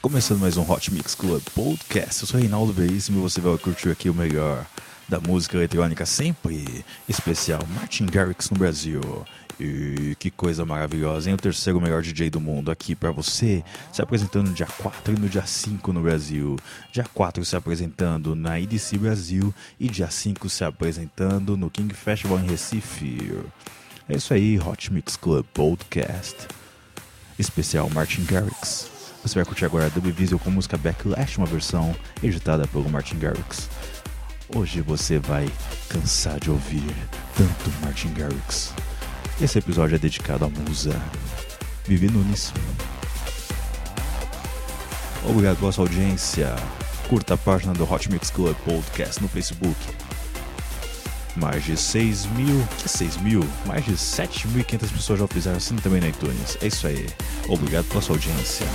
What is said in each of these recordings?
Começando mais um Hot Mix Club Podcast. Eu sou Reinaldo Veríssimo e você vai curtir aqui o melhor da música eletrônica sempre especial Martin Garrix no Brasil. E que coisa maravilhosa, hein? O terceiro melhor DJ do mundo aqui para você, se apresentando no dia 4 e no dia 5 no Brasil. Dia 4 se apresentando na EDC Brasil e dia 5 se apresentando no King Festival em Recife. É isso aí, Hot Mix Club Podcast. Especial Martin Garrix. Você vai curtir agora a Dub Visual com música Backlash, uma versão editada pelo Martin Garrix. Hoje você vai cansar de ouvir tanto Martin Garrix. Esse episódio é dedicado à musa Vivi Nunes. Obrigado pela sua audiência. Curta a página do Hot Mix Club Podcast no Facebook. Mais de 6 mil, que 6 mil? Mais de 7.500 pessoas já o fizeram assim também na iTunes. É isso aí. Obrigado pela sua audiência.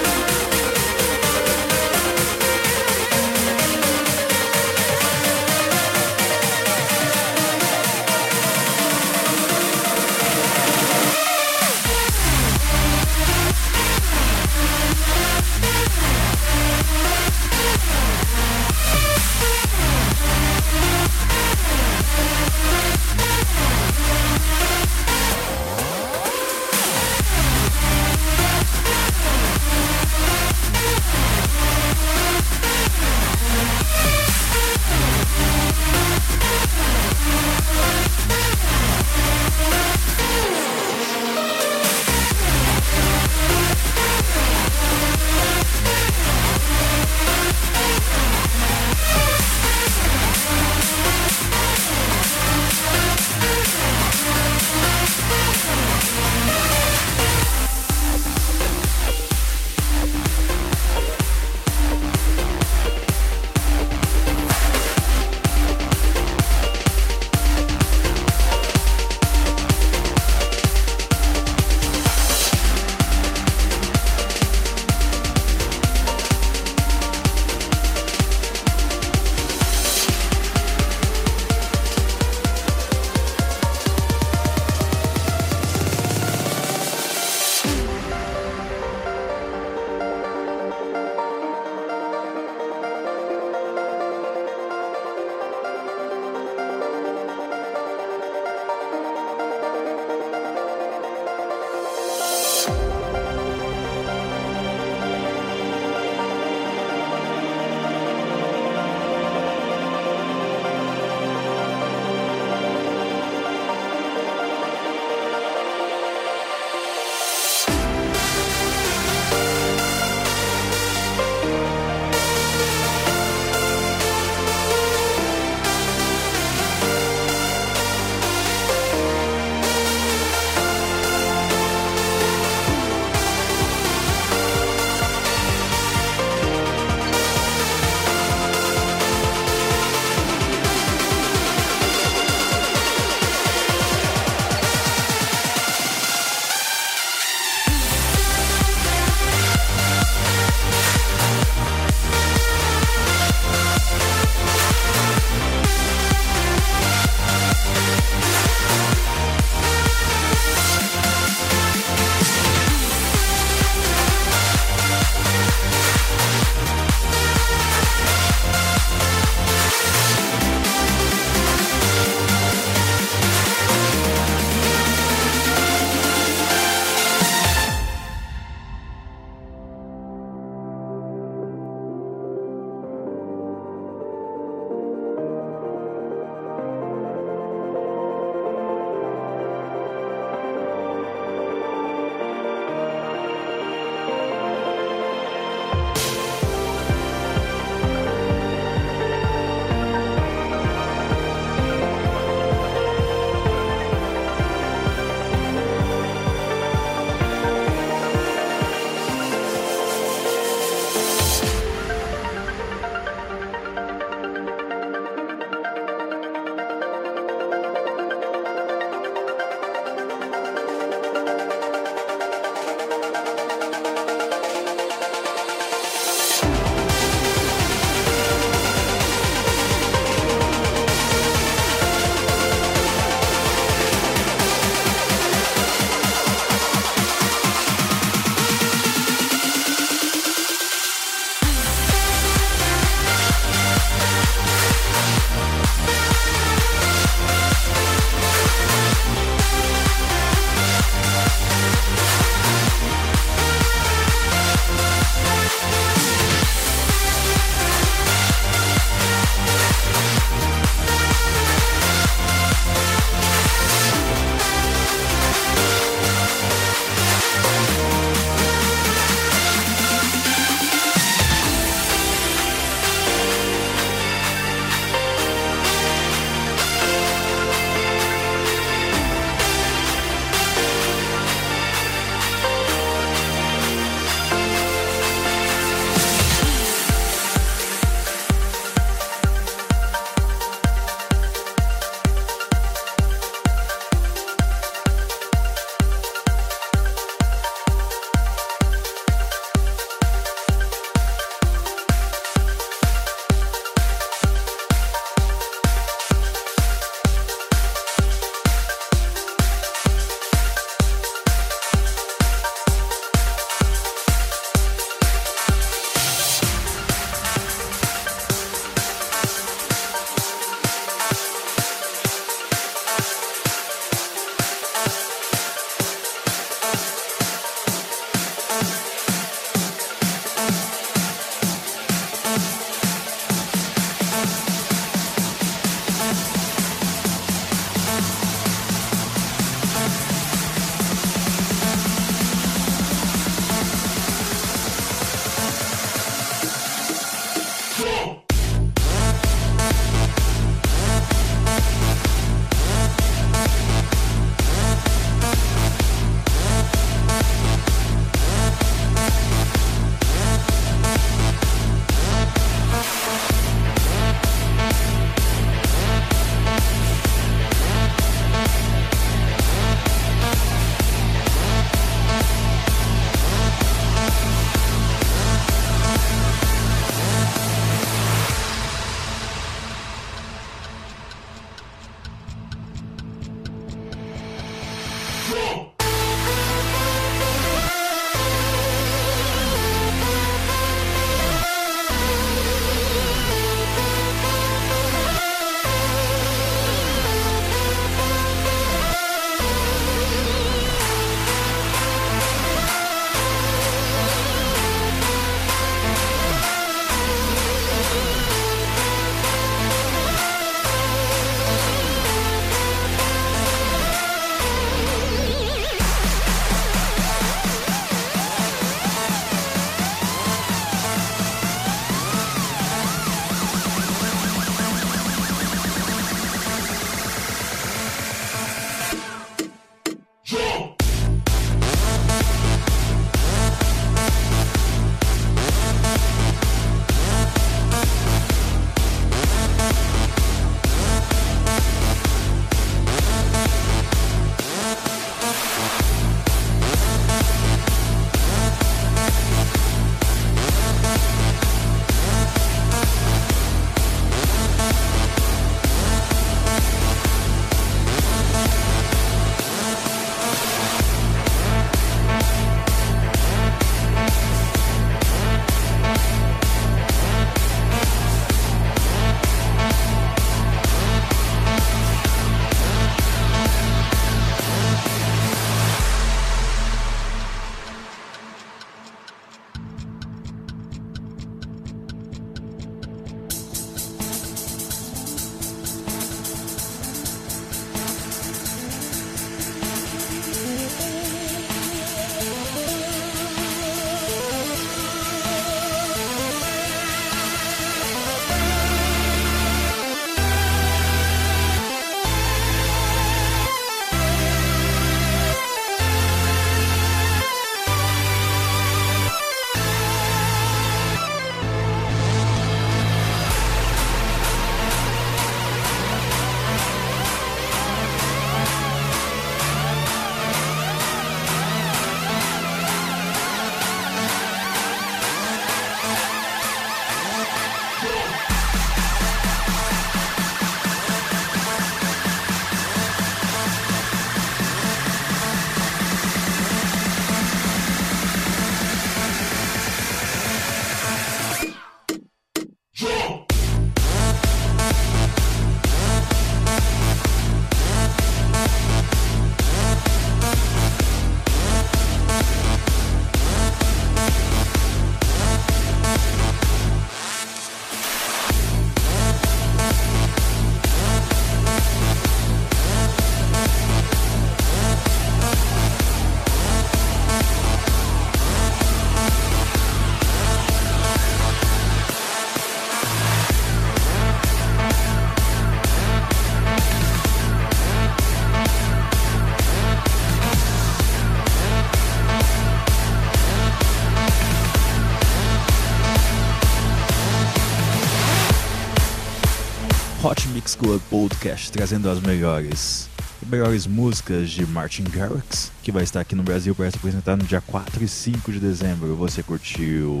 Club Podcast trazendo as melhores melhores músicas de Martin Garrix, que vai estar aqui no Brasil para se apresentar no dia 4 e 5 de dezembro. Você curtiu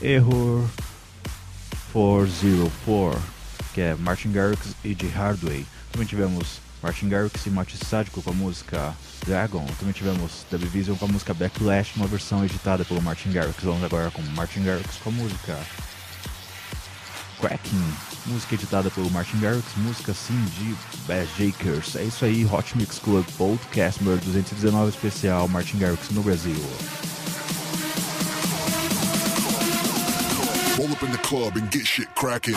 Error 404, que é Martin Garrix e de Hardway. Também tivemos Martin Garrix e Martin Sádico com a música Dragon. Também tivemos The Vision com a música Backlash, uma versão editada pelo Martin Garrix. Vamos agora com Martin Garrix com a música Cracking, música editada pelo Martin Garrix, música sim de Bass Jakers. É isso aí, Hot Mix Club Podcast número 219 especial Martin Garrix no Brasil. Roll up in the club and get shit cracking.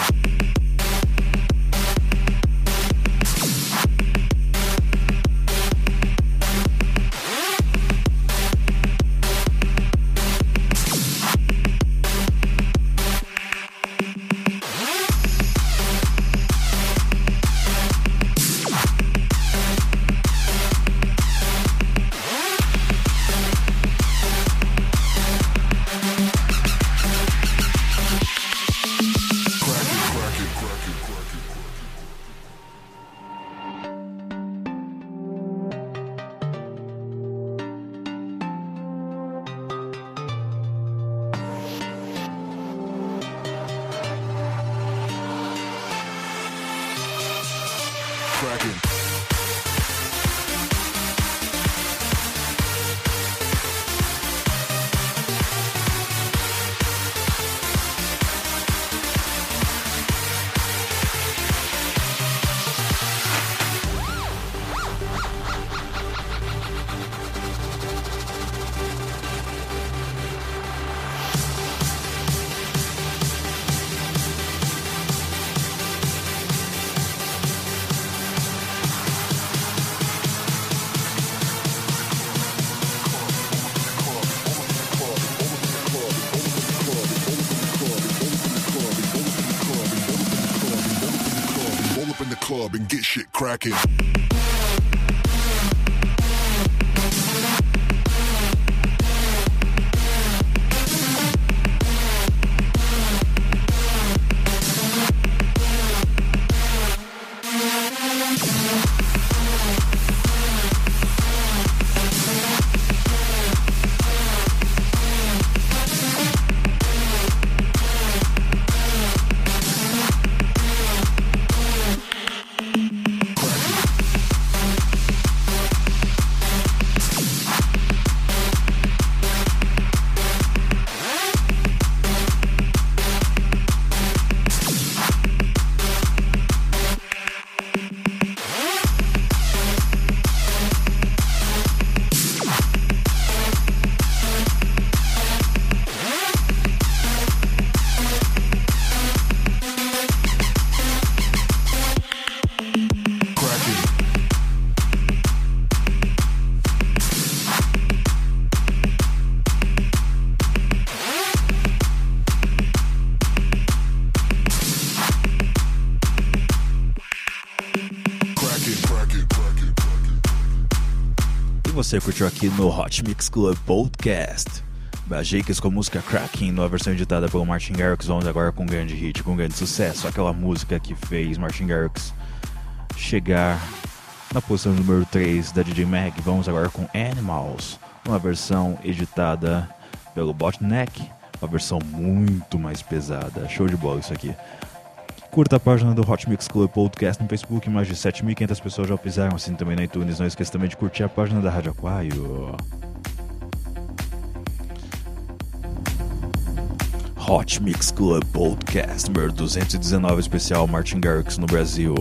Cracking. Você curtiu aqui no Hot Mix Club Podcast. Bajakes com a música Cracking, numa versão editada pelo Martin Garrix, vamos agora com um grande hit, com um grande sucesso. Aquela música que fez Martin Garrix chegar na posição número 3 da DJ Mag. Vamos agora com Animals, uma versão editada pelo Botneck, uma versão muito mais pesada. Show de bola isso aqui. Curta a página do Hot Mix Club Podcast no Facebook, mais de 7.500 pessoas já o fizeram, assim também na iTunes. Não esqueça também de curtir a página da Rádio Aquário. Hot Mix Club Podcast, número 219, especial Martin Garrix no Brasil.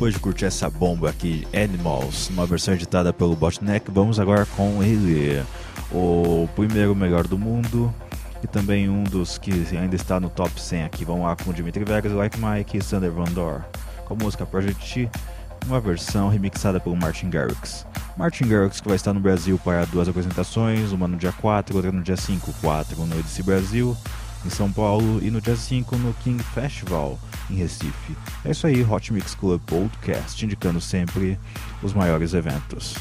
Depois de curtir essa bomba aqui, Animals, uma versão editada pelo Botneck, vamos agora com ele, o primeiro melhor do mundo e também um dos que ainda está no top 100 aqui. Vamos lá com Dimitri Vegas, Like Mike e Sander Van Dor, com a música Project T, uma versão remixada pelo Martin Garrix. Martin Garrix que vai estar no Brasil para duas apresentações, uma no dia 4 outra no dia 5, 4 no EDC Brasil, em São Paulo, e no dia 5 no King Festival, em Recife. É isso aí, Hot Mix Club Podcast, indicando sempre os maiores eventos.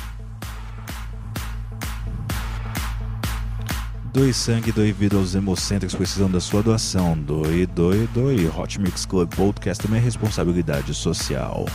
Doe sangue, doe vida aos hemocêntricos precisam da sua doação. Doe, doe, doe. Hot Mix Club Podcast também é responsabilidade social.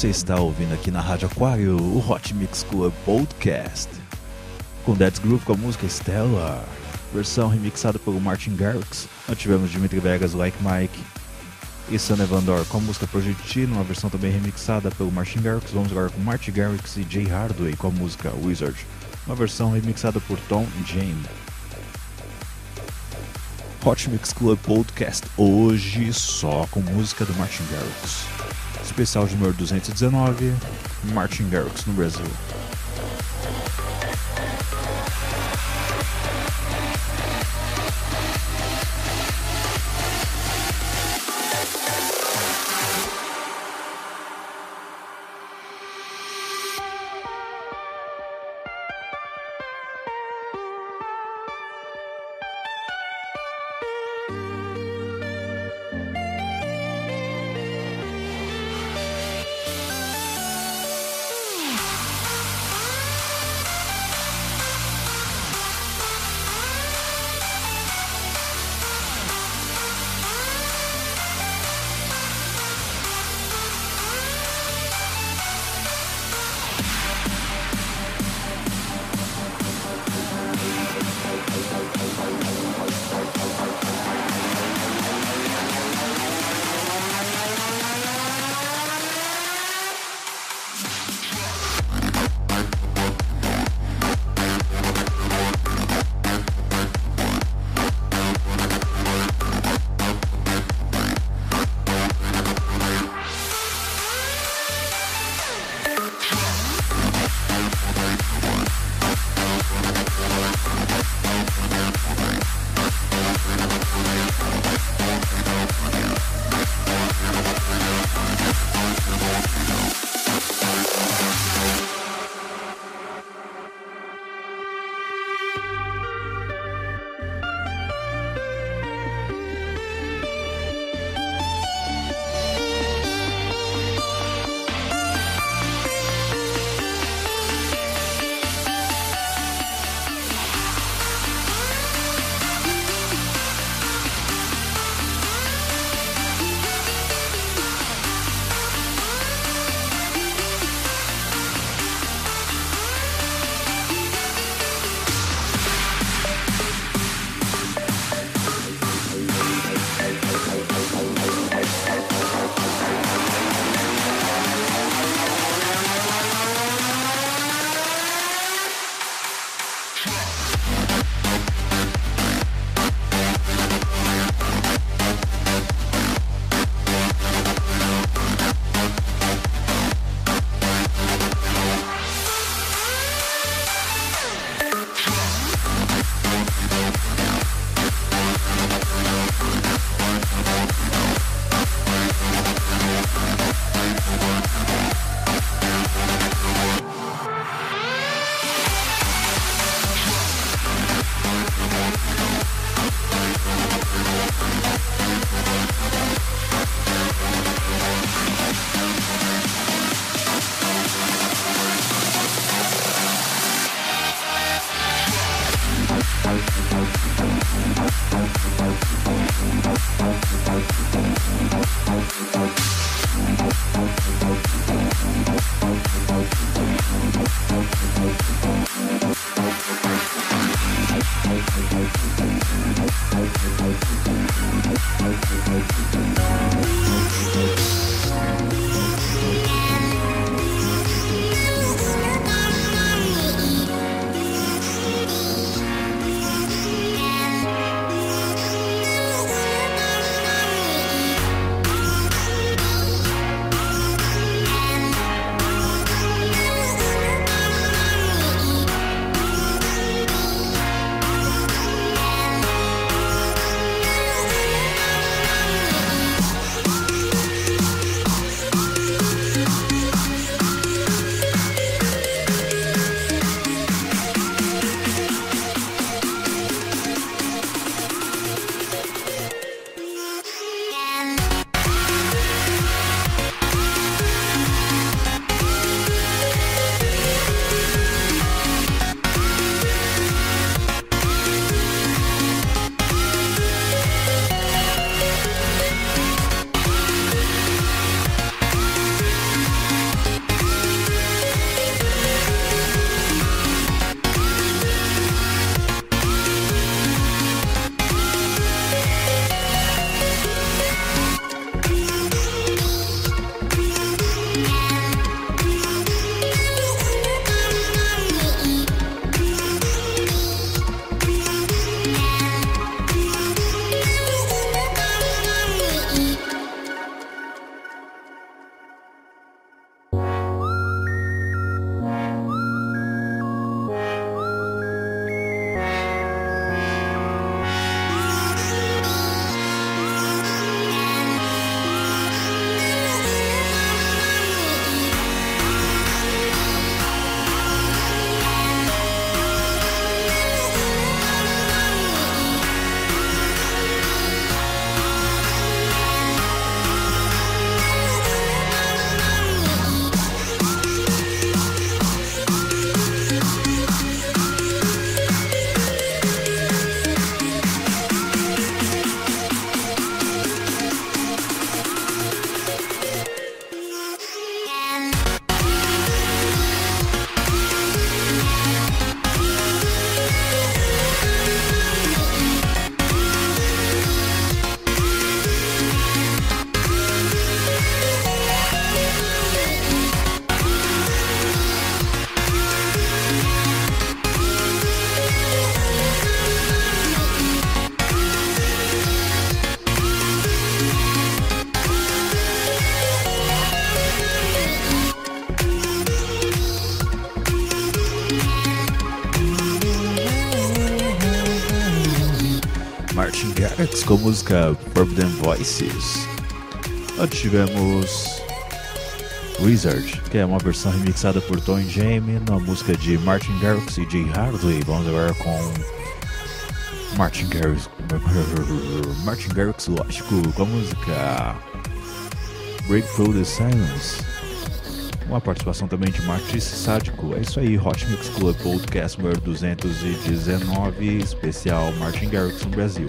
Você está ouvindo aqui na Rádio Aquário o Hot Mix Club Podcast com Dead's Groove com a música Stellar, versão remixada pelo Martin Garrix. Nós tivemos Dimitri Vegas, Like Mike e Sun Evandor com a música Projectile, uma versão também remixada pelo Martin Garrix. Vamos agora com Martin Garrix e Jay Hardway com a música Wizard, uma versão remixada por Tom Jane. Hot Mix Club Podcast hoje só com música do Martin Garrix. Especial de número 219, Martin Garrix no Brasil. Com a música Forbidden Voices. Antes tivemos Wizard, que é uma versão remixada por Tony Jamie na música de Martin Garrix e Jay Hartley. Vamos agora com Martin Garrix, Martin Garrix, lógico, com a música Break Through the Silence. Uma participação também de Martin Sádico. É isso aí, Hot Mix Club Podcast número 219, especial Martin Garrix no Brasil.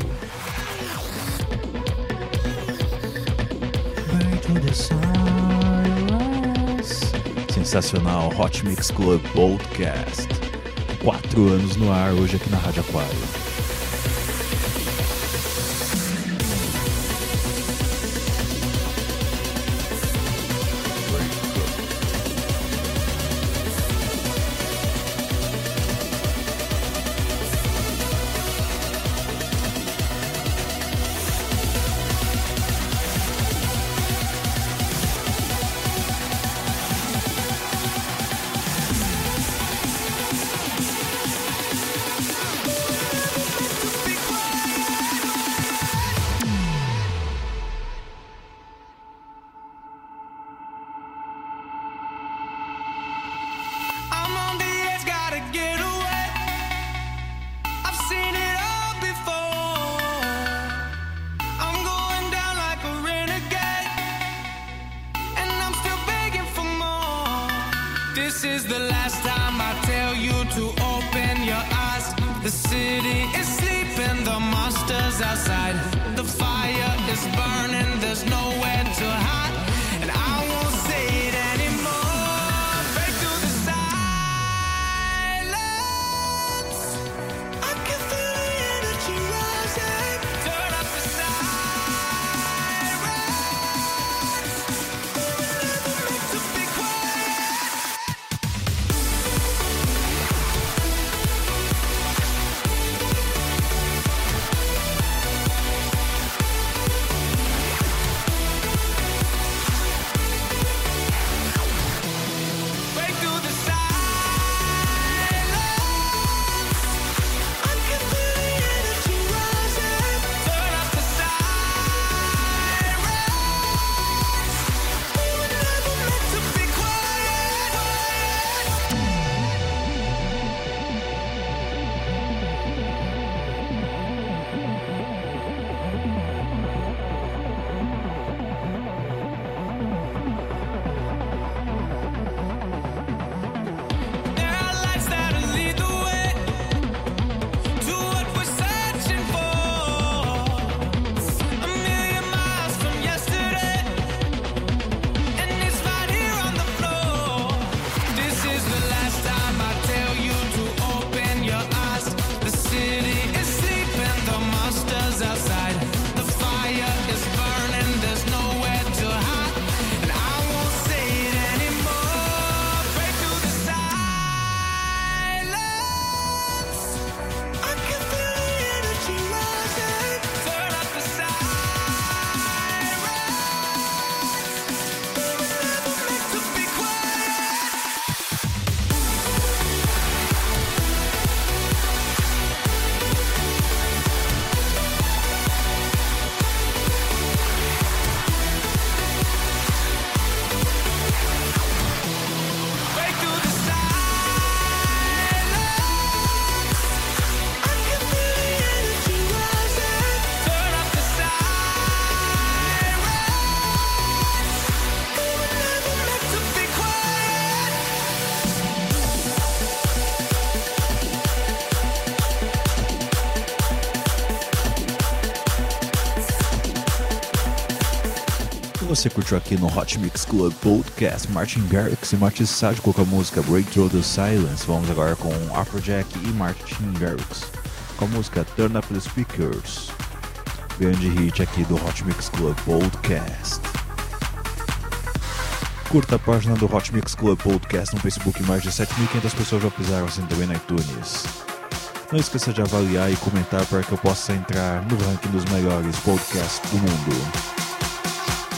Sensacional Hot Mix Club Podcast. Quatro anos no ar, hoje aqui na Rádio Aquário. Você curtiu aqui no Hot Mix Club Podcast Martin Garrix e Martin Sádico com a música Break Through the Silence. Vamos agora com Afrojack e Martin Garrix com a música Turn Up the Speakers. Grande hit aqui do Hot Mix Club Podcast. Curta a página do Hot Mix Club Podcast no Facebook, mais de 7.500 pessoas já pisaram assim também no iTunes. Não esqueça de avaliar e comentar para que eu possa entrar no ranking dos melhores podcasts do mundo.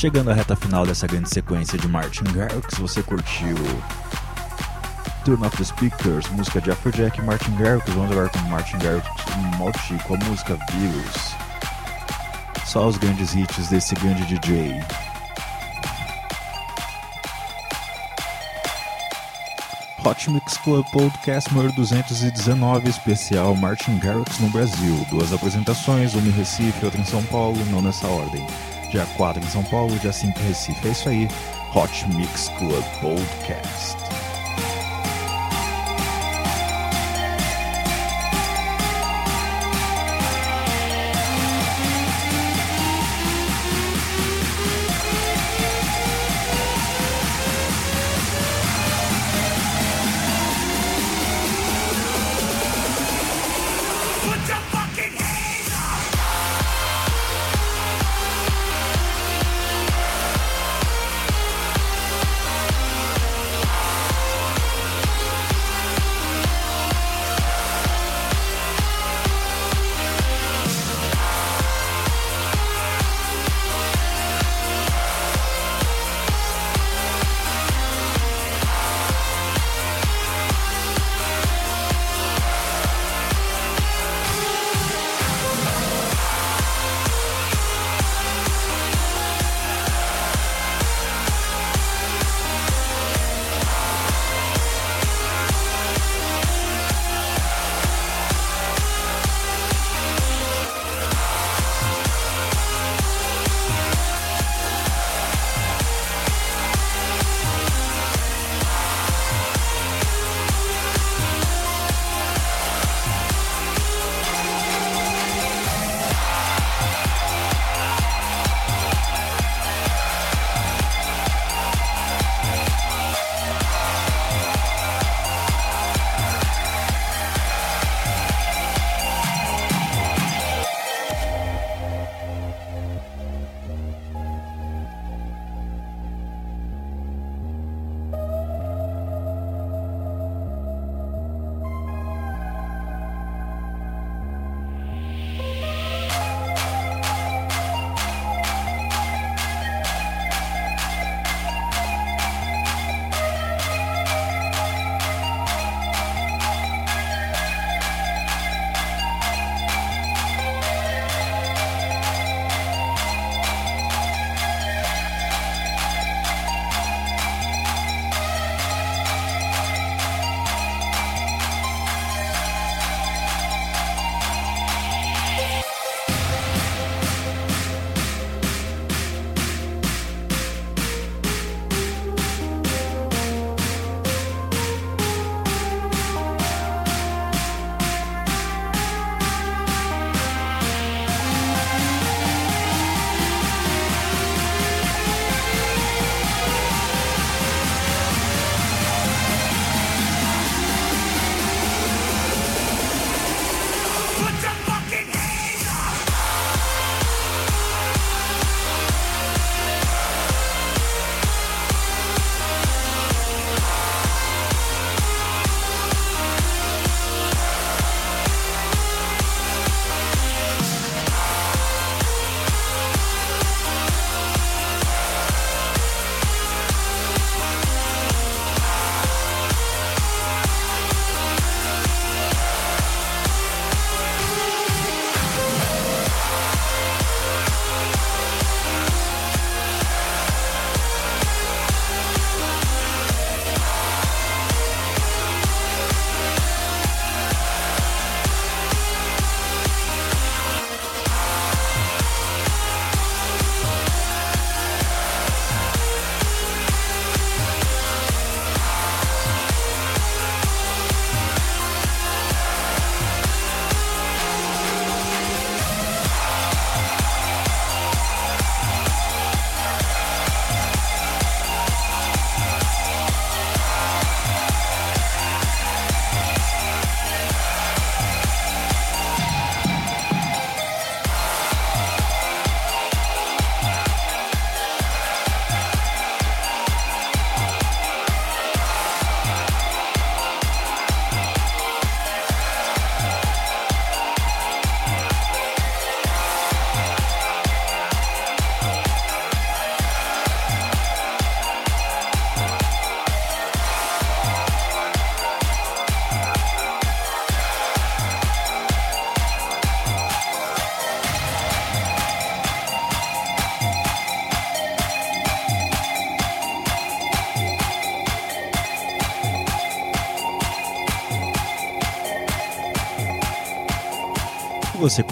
Chegando à reta final dessa grande sequência de Martin Garrix, você curtiu Turn Off the Speakers, música de Afrojack e Martin Garrix. Vamos agora com Martin Garrix Multi com a música Views. Só os grandes hits desse grande DJ. Hot Mix Club Podcast número 219, especial Martin Garrix no Brasil. Duas apresentações, uma em Recife outra em São Paulo, não nessa ordem. Dia 4 em São Paulo, dia 5 em Recife. É isso aí, Hot Mix Club Podcast.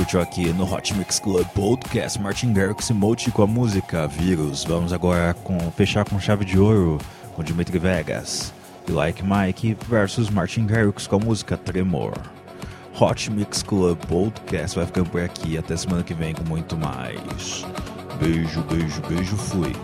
Curtiu aqui no Hot Mix Club Podcast Martin Garrix e Mochi com a música Vírus. Vamos agora com, fechar com chave de ouro com Dimitri Vegas e Like Mike versus Martin Garrix com a música Tremor. Hot Mix Club Podcast vai ficando por aqui. Até semana que vem com muito mais. Beijo, beijo, beijo, fui.